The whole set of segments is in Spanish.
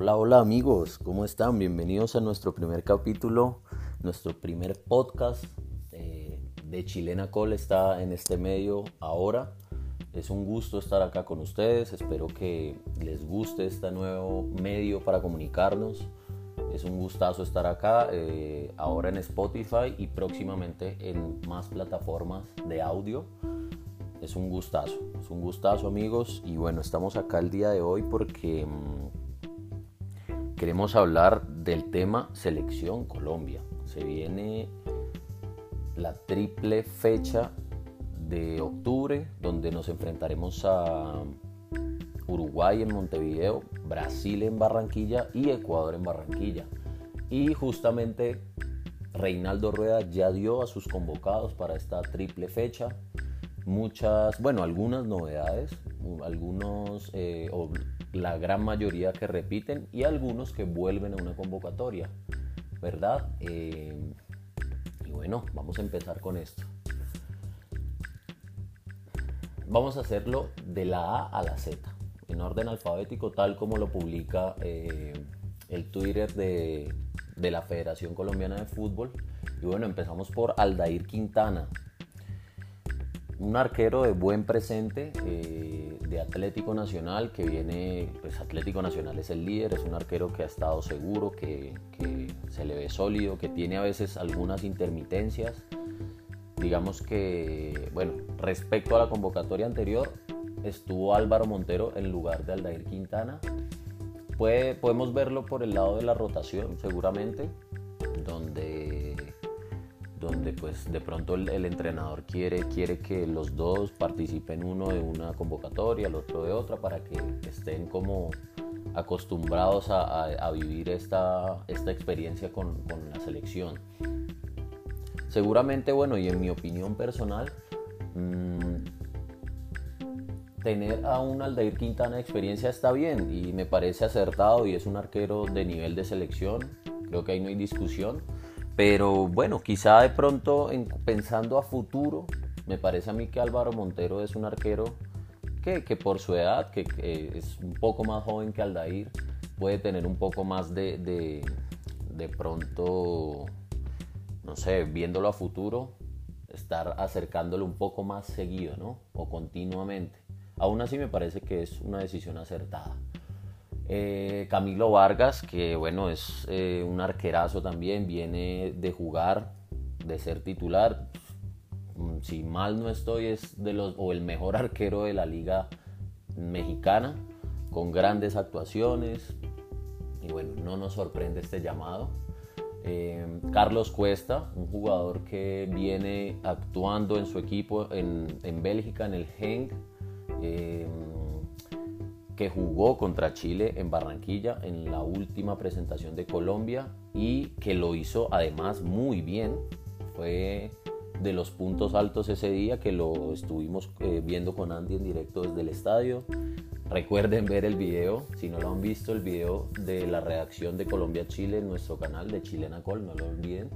Hola, hola amigos, ¿cómo están? Bienvenidos a nuestro primer capítulo, nuestro primer podcast eh, de Chilena Col está en este medio ahora. Es un gusto estar acá con ustedes, espero que les guste este nuevo medio para comunicarnos. Es un gustazo estar acá, eh, ahora en Spotify y próximamente en más plataformas de audio. Es un gustazo, es un gustazo amigos y bueno, estamos acá el día de hoy porque mm, queremos hablar del tema Selección Colombia. Se viene la triple fecha de octubre donde nos enfrentaremos a Uruguay en Montevideo, Brasil en Barranquilla y Ecuador en Barranquilla. Y justamente Reinaldo Rueda ya dio a sus convocados para esta triple fecha muchas, bueno, algunas novedades, algunos eh, la gran mayoría que repiten y algunos que vuelven a una convocatoria, ¿verdad? Eh, y bueno, vamos a empezar con esto. Vamos a hacerlo de la A a la Z, en orden alfabético, tal como lo publica eh, el Twitter de, de la Federación Colombiana de Fútbol. Y bueno, empezamos por Aldair Quintana, un arquero de buen presente eh, Atlético Nacional que viene, pues Atlético Nacional es el líder, es un arquero que ha estado seguro, que, se le ve sólido, que tiene a veces algunas intermitencias. Digamos que, bueno, respecto a la convocatoria anterior, estuvo Álvaro Montero en lugar de Aldair Quintana. Puede, podemos verlo por el lado de la rotación, seguramente, donde donde pues de pronto el, entrenador quiere, quiere que los dos participen uno de una convocatoria, el otro de otra, para que estén como acostumbrados a, vivir esta, esta experiencia con, la selección. Seguramente, bueno, y en mi opinión personal, mm, tener a un Aldair Quintana de experiencia está bien y me parece acertado y es un arquero de nivel de selección, creo que ahí no hay discusión pero bueno, quizá de pronto pensando a futuro, me parece a mí que Álvaro Montero es un arquero que, por su edad, que, es un poco más joven que Aldair, puede tener un poco más de, de, pronto, no sé, viéndolo a futuro, estar acercándolo un poco más seguido, ¿no? O continuamente. Aún así me parece que es una decisión acertada. Eh, Camilo Vargas, que bueno, es eh, un arquerazo también, viene de jugar, de ser titular. Mm, si mal no estoy, es de los, o el mejor arquero de la liga mexicana, con grandes actuaciones. Y bueno, no nos sorprende este llamado. Eh, Carlos Cuesta, un jugador que viene actuando en su equipo en, en Bélgica, en el Genk que jugó contra Chile en Barranquilla en la última presentación de Colombia y que lo hizo además muy bien. Fue de los puntos altos ese día que lo estuvimos eh, viendo con Andy en directo desde el estadio. Recuerden ver el video, si no lo han visto, el video de la redacción de Colombia-Chile en nuestro canal de Chilena Col, no lo olviden.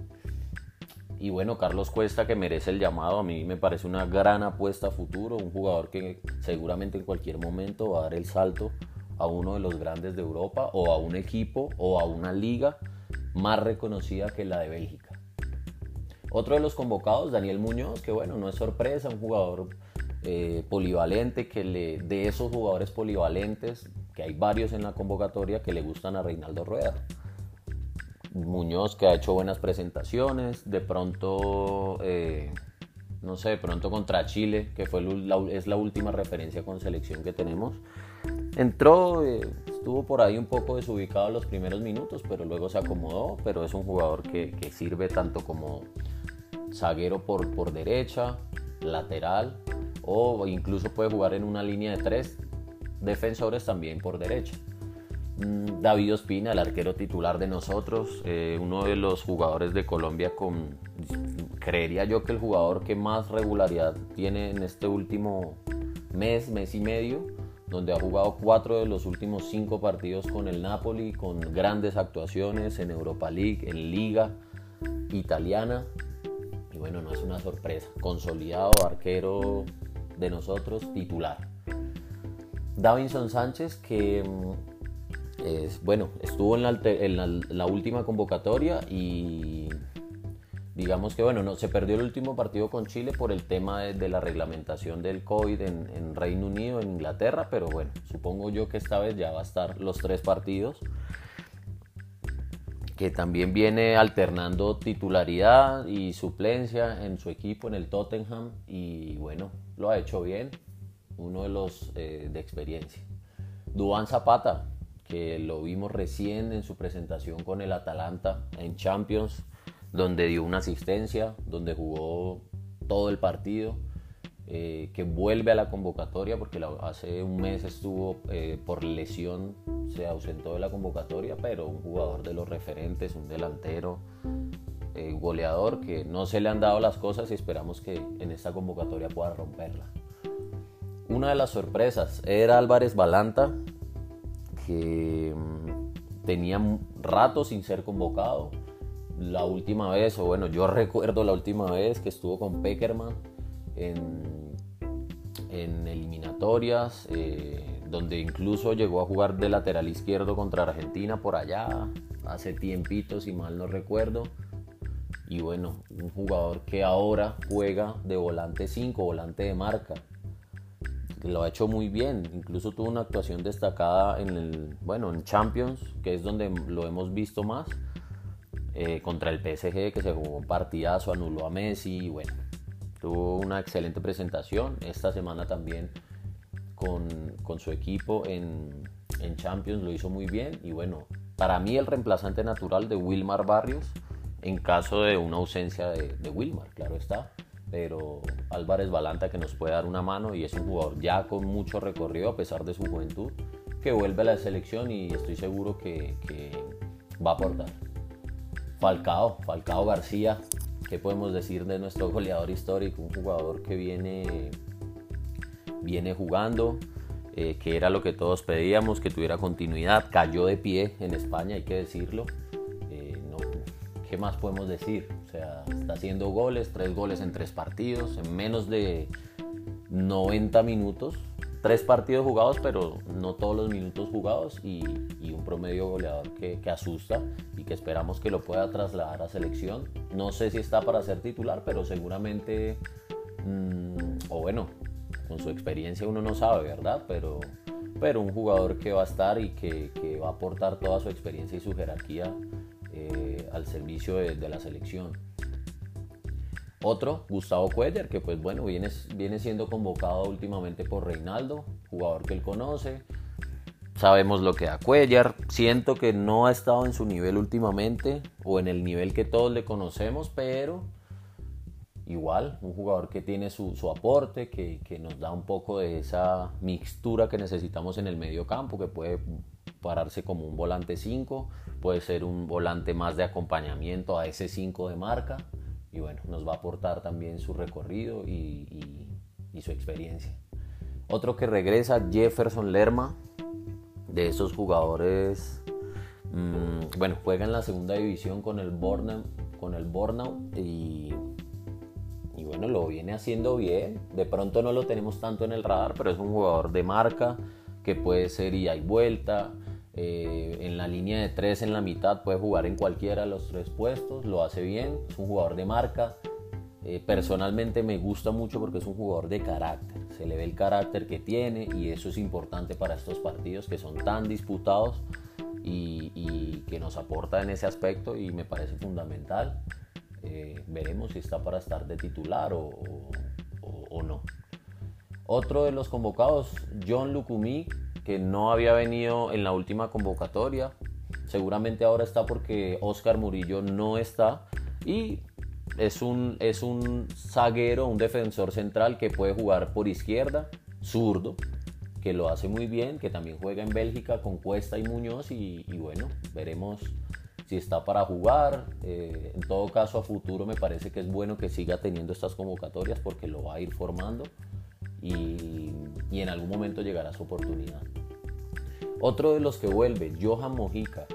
Y bueno, Carlos Cuesta que merece el llamado, a mí me parece una gran apuesta a futuro, un jugador que seguramente en cualquier momento va a dar el salto a uno de los grandes de Europa o a un equipo o a una liga más reconocida que la de Bélgica. Otro de los convocados, Daniel Muñoz, que bueno, no es sorpresa, un jugador eh, polivalente, que le, de esos jugadores polivalentes, que hay varios en la convocatoria que le gustan a Reinaldo Rueda. Muñoz que ha hecho buenas presentaciones, de pronto, eh, no sé, de pronto contra Chile, que fue es la última referencia con selección que tenemos. Entró, eh, estuvo por ahí un poco desubicado los primeros minutos, pero luego se acomodó, pero es un jugador que, sirve tanto como zaguero por, por derecha, lateral, o incluso puede jugar en una línea de tres defensores también por derecha. Mm, David Ospina, el arquero titular de nosotros, eh, uno de los jugadores de Colombia con, creería yo que el jugador que más regularidad tiene en este último mes, mes y medio, donde ha jugado cuatro de los últimos cinco partidos con el Napoli, con grandes actuaciones en Europa League, en Liga Italiana. Y bueno, no es una sorpresa, consolidado arquero de nosotros, titular. Davinson Sánchez, que mm, bueno, estuvo en la, última convocatoria y digamos que bueno, no, se perdió el último partido con Chile por el tema de, la reglamentación del COVID en, Reino Unido, en Inglaterra, pero bueno, supongo yo que esta vez ya va a estar los tres partidos, que también viene alternando titularidad y suplencia en su equipo, en el Tottenham, y bueno, lo ha hecho bien, uno de los eh, de experiencia. Duan Zapata, que lo vimos recién en su presentación con el Atalanta en Champions, donde dio una asistencia, donde jugó todo el partido, eh, que vuelve a la convocatoria porque hace un mes estuvo eh, por lesión, se ausentó de la convocatoria, pero un jugador de los referentes, un delantero, eh, goleador, que no se le han dado las cosas y esperamos que en esta convocatoria pueda romperla. Una de las sorpresas era Álvarez Balanta, que mm, tenía rato sin ser convocado. La última vez, o bueno, yo recuerdo la última vez que estuvo con Peckerman en, eliminatorias, eh, donde incluso llegó a jugar de lateral izquierdo contra Argentina por allá, hace tiempito, si mal no recuerdo. Y bueno, un jugador que ahora juega de volante 5, volante de marca lo ha hecho muy bien, incluso tuvo una actuación destacada en el, bueno, en Champions, que es donde lo hemos visto más, eh, contra el PSG, que se jugó un partidazo, anuló a Messi, y bueno, tuvo una excelente presentación, esta semana también con, con su equipo en, en, Champions lo hizo muy bien, y bueno, para mí el reemplazante natural de Wilmar Barrios, en caso de una ausencia de, de Wilmar, claro está pero Álvarez Balanta que nos puede dar una mano y es un jugador ya con mucho recorrido a pesar de su juventud, que vuelve a la selección y estoy seguro que, va a aportar. Falcao, Falcao García, ¿qué podemos decir de nuestro goleador histórico? Un jugador que viene, viene jugando, eh, que era lo que todos pedíamos, que tuviera continuidad, cayó de pie en España, hay que decirlo. ¿Qué más podemos decir? O sea, está haciendo goles, tres goles en tres partidos, en menos de 90 minutos. Tres partidos jugados, pero no todos los minutos jugados y, un promedio goleador que, asusta y que esperamos que lo pueda trasladar a selección. No sé si está para ser titular, pero seguramente, mm, o bueno, con su experiencia uno no sabe, ¿verdad? Pero, pero un jugador que va a estar y que, que va a aportar toda su experiencia y su jerarquía al servicio de, la selección. Otro, Gustavo Cuellar, que pues bueno, viene, viene siendo convocado últimamente por Reinaldo, jugador que él conoce. Sabemos lo que da Cuellar. Siento que no ha estado en su nivel últimamente o en el nivel que todos le conocemos, pero igual, un jugador que tiene su, aporte, que, que, nos da un poco de esa mixtura que necesitamos en el medio campo, que puede pararse como un volante 5, puede ser un volante más de acompañamiento a ese 5 de marca y bueno, nos va a aportar también su recorrido y, su experiencia. Otro que regresa, Jefferson Lerma, de esos jugadores, mm, bueno, juega en la segunda división con el Bornau, con el y, y bueno, lo viene haciendo bien. De pronto no lo tenemos tanto en el radar, pero es un jugador de marca que puede ser ida y vuelta, eh, en la línea de tres en la mitad puede jugar en cualquiera de los tres puestos, lo hace bien, es un jugador de marca. Eh, personalmente me gusta mucho porque es un jugador de carácter, se le ve el carácter que tiene y eso es importante para estos partidos que son tan disputados y, que nos aporta en ese aspecto y me parece fundamental. Eh, veremos si está para estar de titular o, o no. Otro de los convocados, John Lucumí, que no había venido en la última convocatoria. Seguramente ahora está porque Oscar Murillo no está. Y es un, es un zaguero, un defensor central que puede jugar por izquierda, zurdo, que lo hace muy bien, que también juega en Bélgica con Cuesta y Muñoz. Y, bueno, veremos si está para jugar. Eh, en todo caso, a futuro me parece que es bueno que siga teniendo estas convocatorias porque lo va a ir formando y, en algún momento llegará su oportunidad. Otro de los que vuelve, Johan Mojica,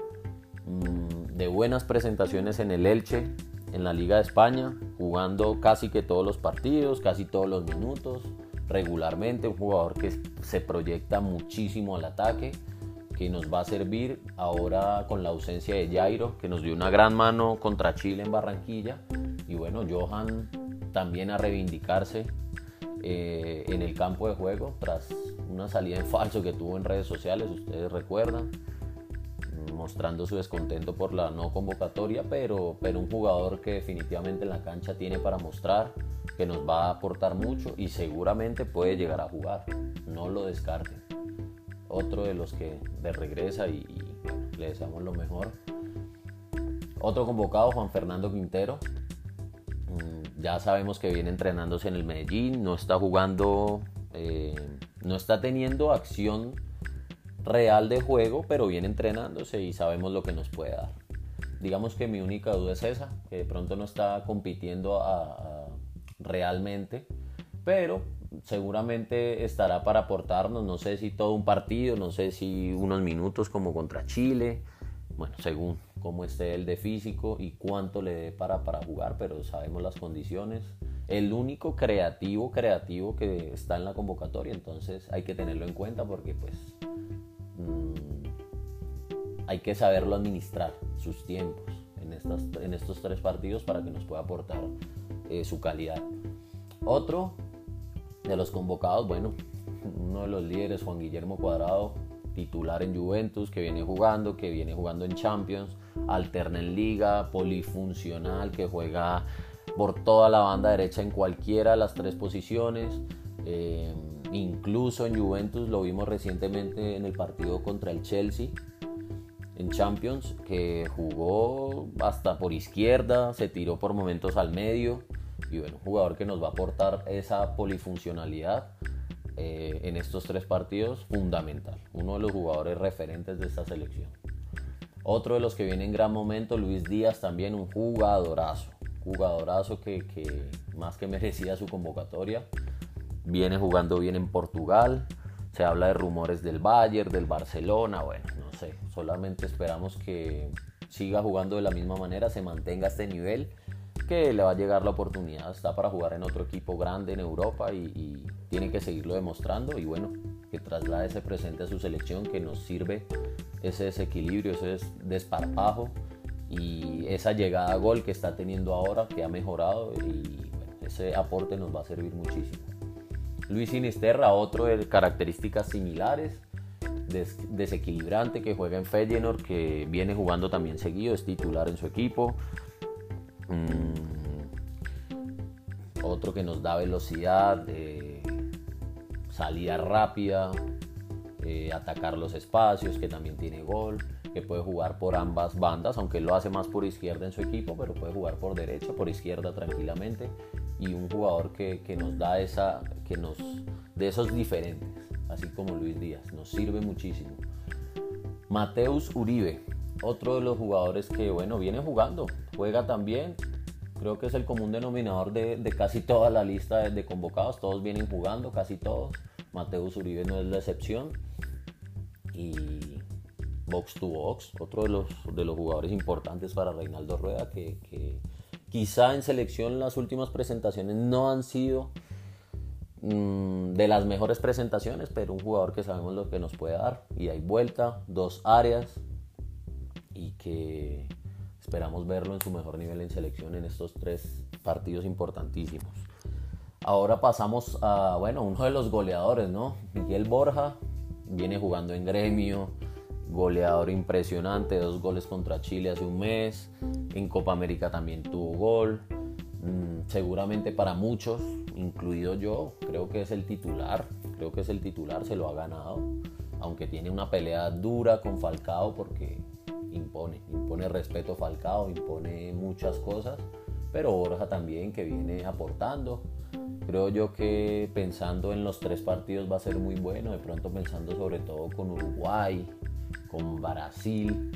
mm, de buenas presentaciones en el Elche, en la Liga de España, jugando casi que todos los partidos, casi todos los minutos, regularmente, un jugador que se proyecta muchísimo al ataque, que nos va a servir ahora con la ausencia de Jairo, que nos dio una gran mano contra Chile en Barranquilla. Y bueno, Johan también a reivindicarse eh, en el campo de juego tras una salida en falso que tuvo en redes sociales, ustedes recuerdan, mostrando su descontento por la no convocatoria, pero, pero un jugador que definitivamente en la cancha tiene para mostrar, que nos va a aportar mucho y seguramente puede llegar a jugar, no lo descarten. Otro de los que de regresa y, le deseamos lo mejor. Otro convocado, Juan Fernando Quintero, ya sabemos que viene entrenándose en el Medellín, no está jugando, eh, no está teniendo acción real de juego, pero viene entrenándose y sabemos lo que nos puede dar. Digamos que mi única duda es esa, que de pronto no está compitiendo realmente, pero seguramente estará para aportarnos, no sé si todo un partido, no sé si unos minutos como contra Chile, bueno, según cómo esté el de físico y cuánto le dé para, para jugar, pero sabemos las condiciones. El único creativo, creativo que está en la convocatoria, entonces hay que tenerlo en cuenta porque pues mm, hay que saberlo administrar, sus tiempos en, estas, en estos tres partidos para que nos pueda aportar eh, su calidad. Otro de los convocados, bueno, uno de los líderes, Juan Guillermo Cuadrado, titular en Juventus, que viene jugando, que viene jugando en Champions, alterna en liga, polifuncional, que juega por toda la banda derecha en cualquiera de las tres posiciones. Eh, incluso en Juventus lo vimos recientemente en el partido contra el Chelsea en Champions, que jugó hasta por izquierda, se tiró por momentos al medio. Y bueno, un jugador que nos va a aportar esa polifuncionalidad eh, en estos tres partidos, fundamental. Uno de los jugadores referentes de esta selección. Otro de los que viene en gran momento, Luis Díaz, también un jugadorazo. Jugadorazo que, que más que merecía su convocatoria. Viene jugando bien en Portugal. Se habla de rumores del Bayern, del Barcelona. Bueno, no sé. Solamente esperamos que siga jugando de la misma manera, se mantenga este nivel que le va a llegar la oportunidad, está para jugar en otro equipo grande en Europa y, tiene que seguirlo demostrando y bueno, que traslade ese presente a su selección, que nos sirve ese desequilibrio, ese desparpajo y esa llegada a gol que está teniendo ahora, que ha mejorado y ese aporte nos va a servir muchísimo. Luis Sinisterra, otro de características similares, desequilibrante que juega en Feyenoord, que viene jugando también seguido, es titular en su equipo. Mm, otro que nos da velocidad, salida rápida, eh, atacar los espacios, que también tiene gol, que puede jugar por ambas bandas, aunque lo hace más por izquierda en su equipo, pero puede jugar por derecha, por izquierda tranquilamente. Y un jugador que, que nos da esa, que nos, de esos diferentes, así como Luis Díaz, nos sirve muchísimo. Mateus Uribe, otro de los jugadores que, bueno, viene jugando, juega también. Creo que es el común denominador de, casi toda la lista de, convocados. Todos vienen jugando, casi todos. Mateus Uribe no es la excepción. Y box to box, otro de los, de los jugadores importantes para Reinaldo Rueda, que, quizá en selección las últimas presentaciones no han sido mm, de las mejores presentaciones, pero un jugador que sabemos lo que nos puede dar. Y hay vuelta, dos áreas, y que esperamos verlo en su mejor nivel en selección en estos tres partidos importantísimos. Ahora pasamos a, bueno, uno de los goleadores, ¿no? Miguel Borja viene jugando en gremio, goleador impresionante, dos goles contra Chile hace un mes, en Copa América también tuvo gol, mm, seguramente para muchos, incluido yo, creo que es el titular, creo que es el titular, se lo ha ganado, aunque tiene una pelea dura con Falcao porque impone, impone respeto Falcao, impone muchas cosas, pero Borja también que viene aportando. Creo yo que pensando en los tres partidos va a ser muy bueno, de pronto pensando sobre todo con Uruguay, con Brasil,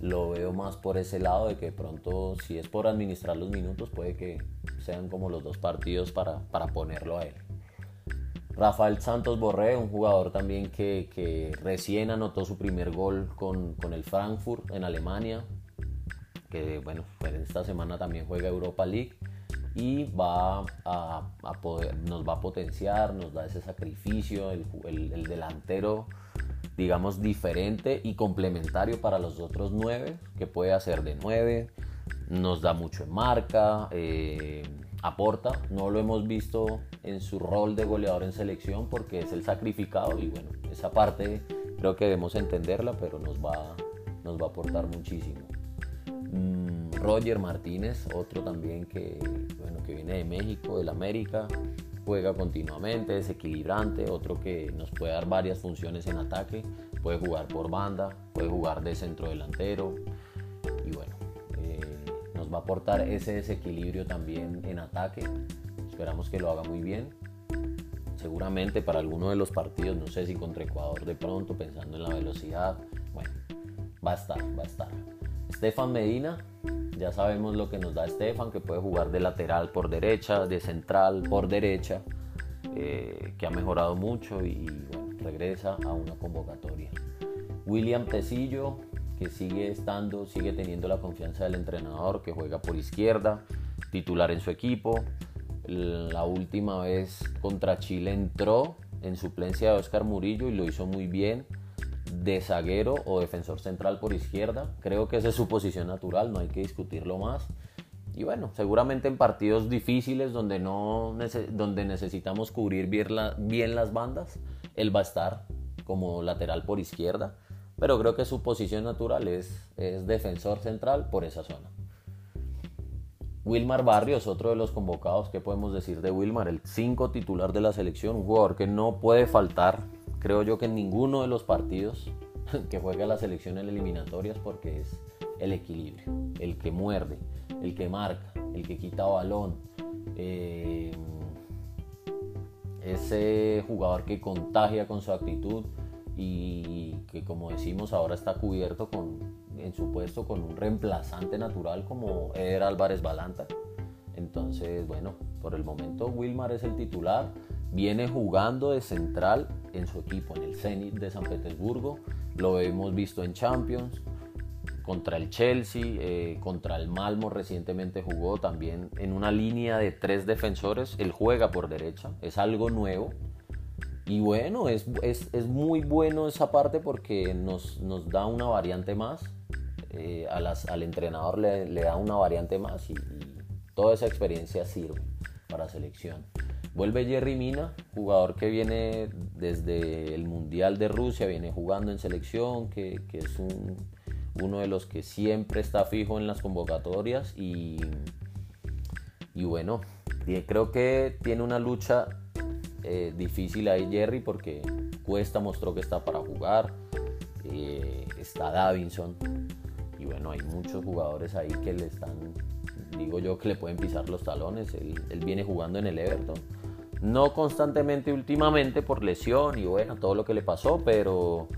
lo veo más por ese lado de que de pronto si es por administrar los minutos puede que sean como los dos partidos para, para ponerlo a él. Rafael Santos Borré, un jugador también que, recién anotó su primer gol con, el Frankfurt en Alemania, que bueno, pues esta semana también juega Europa League y va a, poder, nos va a potenciar, nos da ese sacrificio, el, delantero digamos, diferente y complementario para los otros nueve, que puede hacer de nueve, nos da mucho en marca, eh, aporta, no lo hemos visto en su rol de goleador en selección porque es el sacrificado y bueno, esa parte creo que debemos entenderla, pero nos va, nos va a aportar muchísimo. Mm, Roger Martínez, otro también que, bueno, que viene de México, del América, juega continuamente, es equilibrante, otro que nos puede dar varias funciones en ataque, puede jugar por banda, puede jugar de centro delantero va a aportar ese desequilibrio también en ataque, esperamos que lo haga muy bien. Seguramente para alguno de los partidos, no sé si contra Ecuador de pronto, pensando en la velocidad, bueno, va a estar, va a estar. Estefan Medina, ya sabemos lo que nos da Estefan, que puede jugar de lateral por derecha, de central por derecha, eh, que ha mejorado mucho y regresa a una convocatoria. William Tecillo, que sigue estando, sigue teniendo la confianza del entrenador, que juega por izquierda, titular en su equipo. La última vez contra Chile entró en suplencia de Oscar Murillo y lo hizo muy bien de zaguero o defensor central por izquierda. Creo que esa es su posición natural, no hay que discutirlo más. Y bueno, seguramente en partidos difíciles donde, no donde necesitamos cubrir bien, bien las bandas, él va a estar como lateral por izquierda. Pero creo que su posición natural es, es defensor central por esa zona. Wilmar Barrios, otro de los convocados, ¿qué podemos decir de Wilmar? El 5 titular de la selección, un jugador que no puede faltar creo yo que en ninguno de los partidos que juega la selección en eliminatorias porque es el equilibrio, el que muerde, el que marca, el que quita balón, eh, ese jugador que contagia con su actitud y que como decimos ahora está cubierto con, en su puesto con un reemplazante natural como Eder Álvarez Balanta. Entonces, bueno, por el momento Wilmar es el titular, viene jugando de central en su equipo, en el Zenit de San Petersburgo. Lo hemos visto en Champions, contra el Chelsea, eh, contra el Malmo recientemente jugó también en una línea de tres defensores. Él juega por derecha, es algo nuevo. Y bueno, es, es, muy bueno esa parte porque nos, nos da una variante más. Eh, al entrenador le, le, da una variante más y, y toda esa experiencia sirve para selección. Vuelve Jerry Mina, jugador que viene desde el Mundial de Rusia, viene jugando en selección, que, es uno de los que siempre está fijo en las convocatorias y, y bueno, creo que tiene una lucha eh, difícil ahí Jerry porque Cuesta mostró que está para jugar, eh, está Davinson y bueno, hay muchos jugadores ahí que le están, digo yo, que le pueden pisar los talones, él viene jugando en el Everton no constantemente últimamente por lesión y bueno, todo lo que le pasó, pero,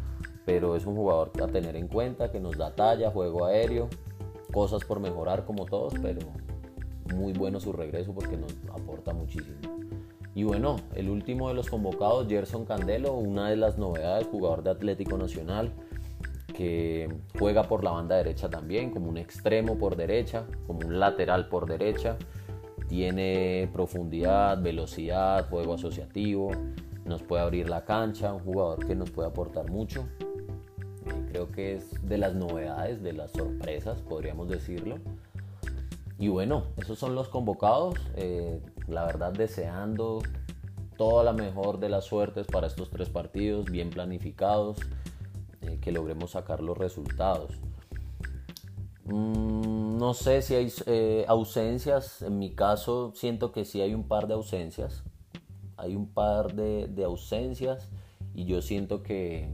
pero es un jugador a tener en cuenta que nos da talla, juego aéreo, cosas por mejorar como todos, pero muy bueno su regreso porque nos aporta muchísimo. Y bueno, el último de los convocados, Gerson Candelo, una de las novedades, jugador de Atlético Nacional, que juega por la banda derecha también, como un extremo por derecha, como un lateral por derecha tiene profundidad, velocidad, juego asociativo, nos puede abrir la cancha, un jugador que nos puede aportar mucho. Creo que es de las novedades, de las sorpresas, podríamos decirlo. Y bueno, esos son los convocados. Eh, la verdad deseando toda la mejor de las suertes para estos tres partidos, bien planificados, eh, que logremos sacar los resultados. Mm, no sé si hay eh, ausencias, en mi caso siento que sí hay un par de ausencias, hay un par de, ausencias y yo siento que,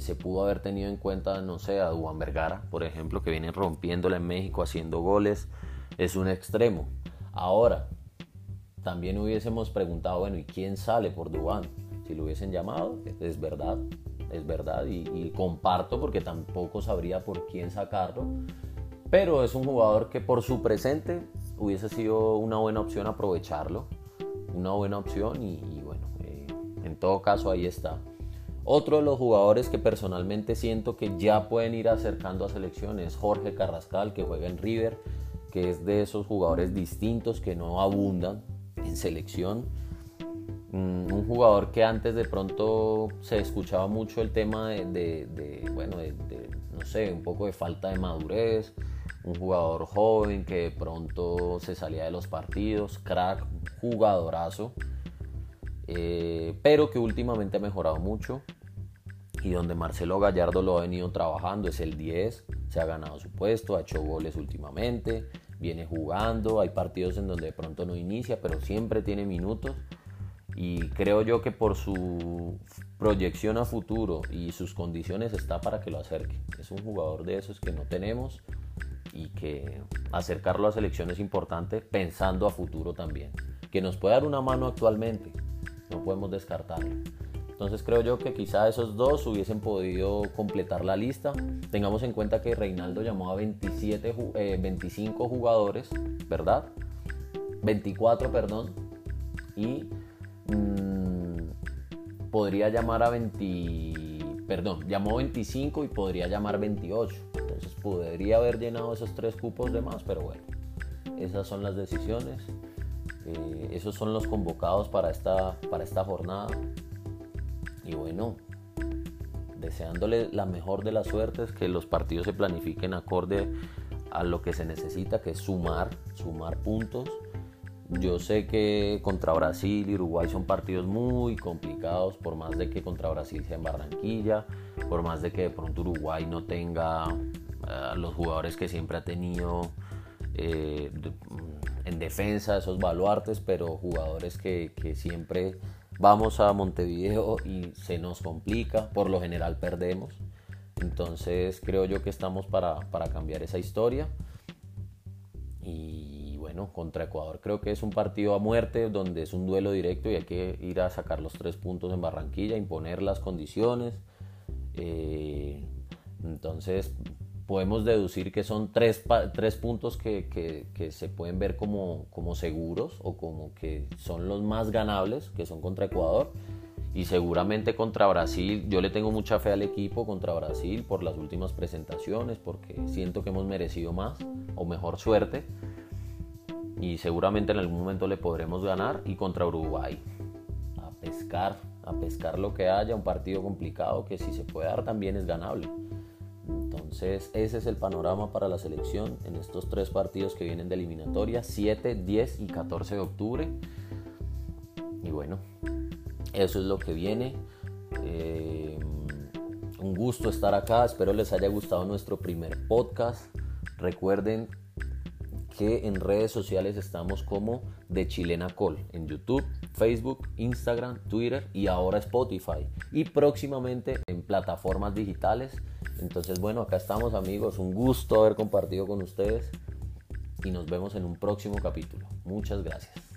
se pudo haber tenido en cuenta, no sé, a Duan Vergara, por ejemplo, que viene rompiéndola en México haciendo goles, es un extremo. Ahora, también hubiésemos preguntado, bueno, ¿y quién sale por Duan? Si lo hubiesen llamado, es verdad, es verdad, y, comparto porque tampoco sabría por quién sacarlo, pero es un jugador que por su presente hubiese sido una buena opción aprovecharlo, una buena opción y, bueno, eh, en todo caso ahí está. Otro de los jugadores que personalmente siento que ya pueden ir acercando a selección es Jorge Carrascal, que juega en River, que es de esos jugadores distintos que no abundan en selección. Mm, un jugador que antes de pronto se escuchaba mucho el tema de, bueno, de, no sé, un poco de falta de madurez, un jugador joven que de pronto se salía de los partidos, crack, jugadorazo, eh, pero que últimamente ha mejorado mucho. Y donde Marcelo Gallardo lo ha venido trabajando es el 10, se ha ganado su puesto, ha hecho goles últimamente, viene jugando, hay partidos en donde de pronto no inicia, pero siempre tiene minutos. Y creo yo que por su proyección a futuro y sus condiciones está para que lo acerque. Es un jugador de esos que no tenemos y que acercarlo a selección es importante pensando a futuro también. Que nos puede dar una mano actualmente, no podemos descartarlo. Entonces creo yo que quizá esos dos hubiesen podido completar la lista. Tengamos en cuenta que Reinaldo llamó a 27, 25 eh, jugadores, ¿verdad? 24, perdón. Y mm, podría llamar a 20, perdón, llamó 25 y podría llamar 28. Entonces podría haber llenado esos tres cupos de más, pero bueno, esas son las decisiones. Eh, esos son los convocados para esta, para esta jornada. Y bueno, deseándole la mejor de las suertes, que los partidos se planifiquen acorde a lo que se necesita, que es sumar, sumar puntos. Yo sé que contra Brasil y Uruguay son partidos muy complicados, por más de que contra Brasil sea en Barranquilla, por más de que de pronto Uruguay no tenga uh, los jugadores que siempre ha tenido eh, en defensa, esos baluartes, pero jugadores que, que siempre vamos a Montevideo y se nos complica, por lo general perdemos. Entonces creo yo que estamos para, para cambiar esa historia. Y bueno, contra Ecuador creo que es un partido a muerte, donde es un duelo directo y hay que ir a sacar los tres puntos en Barranquilla, imponer las condiciones. Eh, entonces podemos deducir que son tres, tres puntos que, que, se pueden ver como, como seguros o como que son los más ganables, que son contra Ecuador. Y seguramente contra Brasil, yo le tengo mucha fe al equipo contra Brasil por las últimas presentaciones, porque siento que hemos merecido más o mejor suerte. Y seguramente en algún momento le podremos ganar. Y contra Uruguay, a pescar, a pescar lo que haya, un partido complicado que si se puede dar también es ganable. Entonces ese es el panorama para la selección en estos tres partidos que vienen de eliminatoria, 7, 10 y 14 de octubre. Y bueno, eso es lo que viene. Eh, un gusto estar acá, espero les haya gustado nuestro primer podcast. Recuerden que en redes sociales estamos como de Chilena Col, en YouTube, Facebook, Instagram, Twitter y ahora Spotify. Y próximamente en plataformas digitales entonces, bueno, acá estamos amigos, un gusto haber compartido con ustedes y nos vemos en un próximo capítulo. Muchas gracias.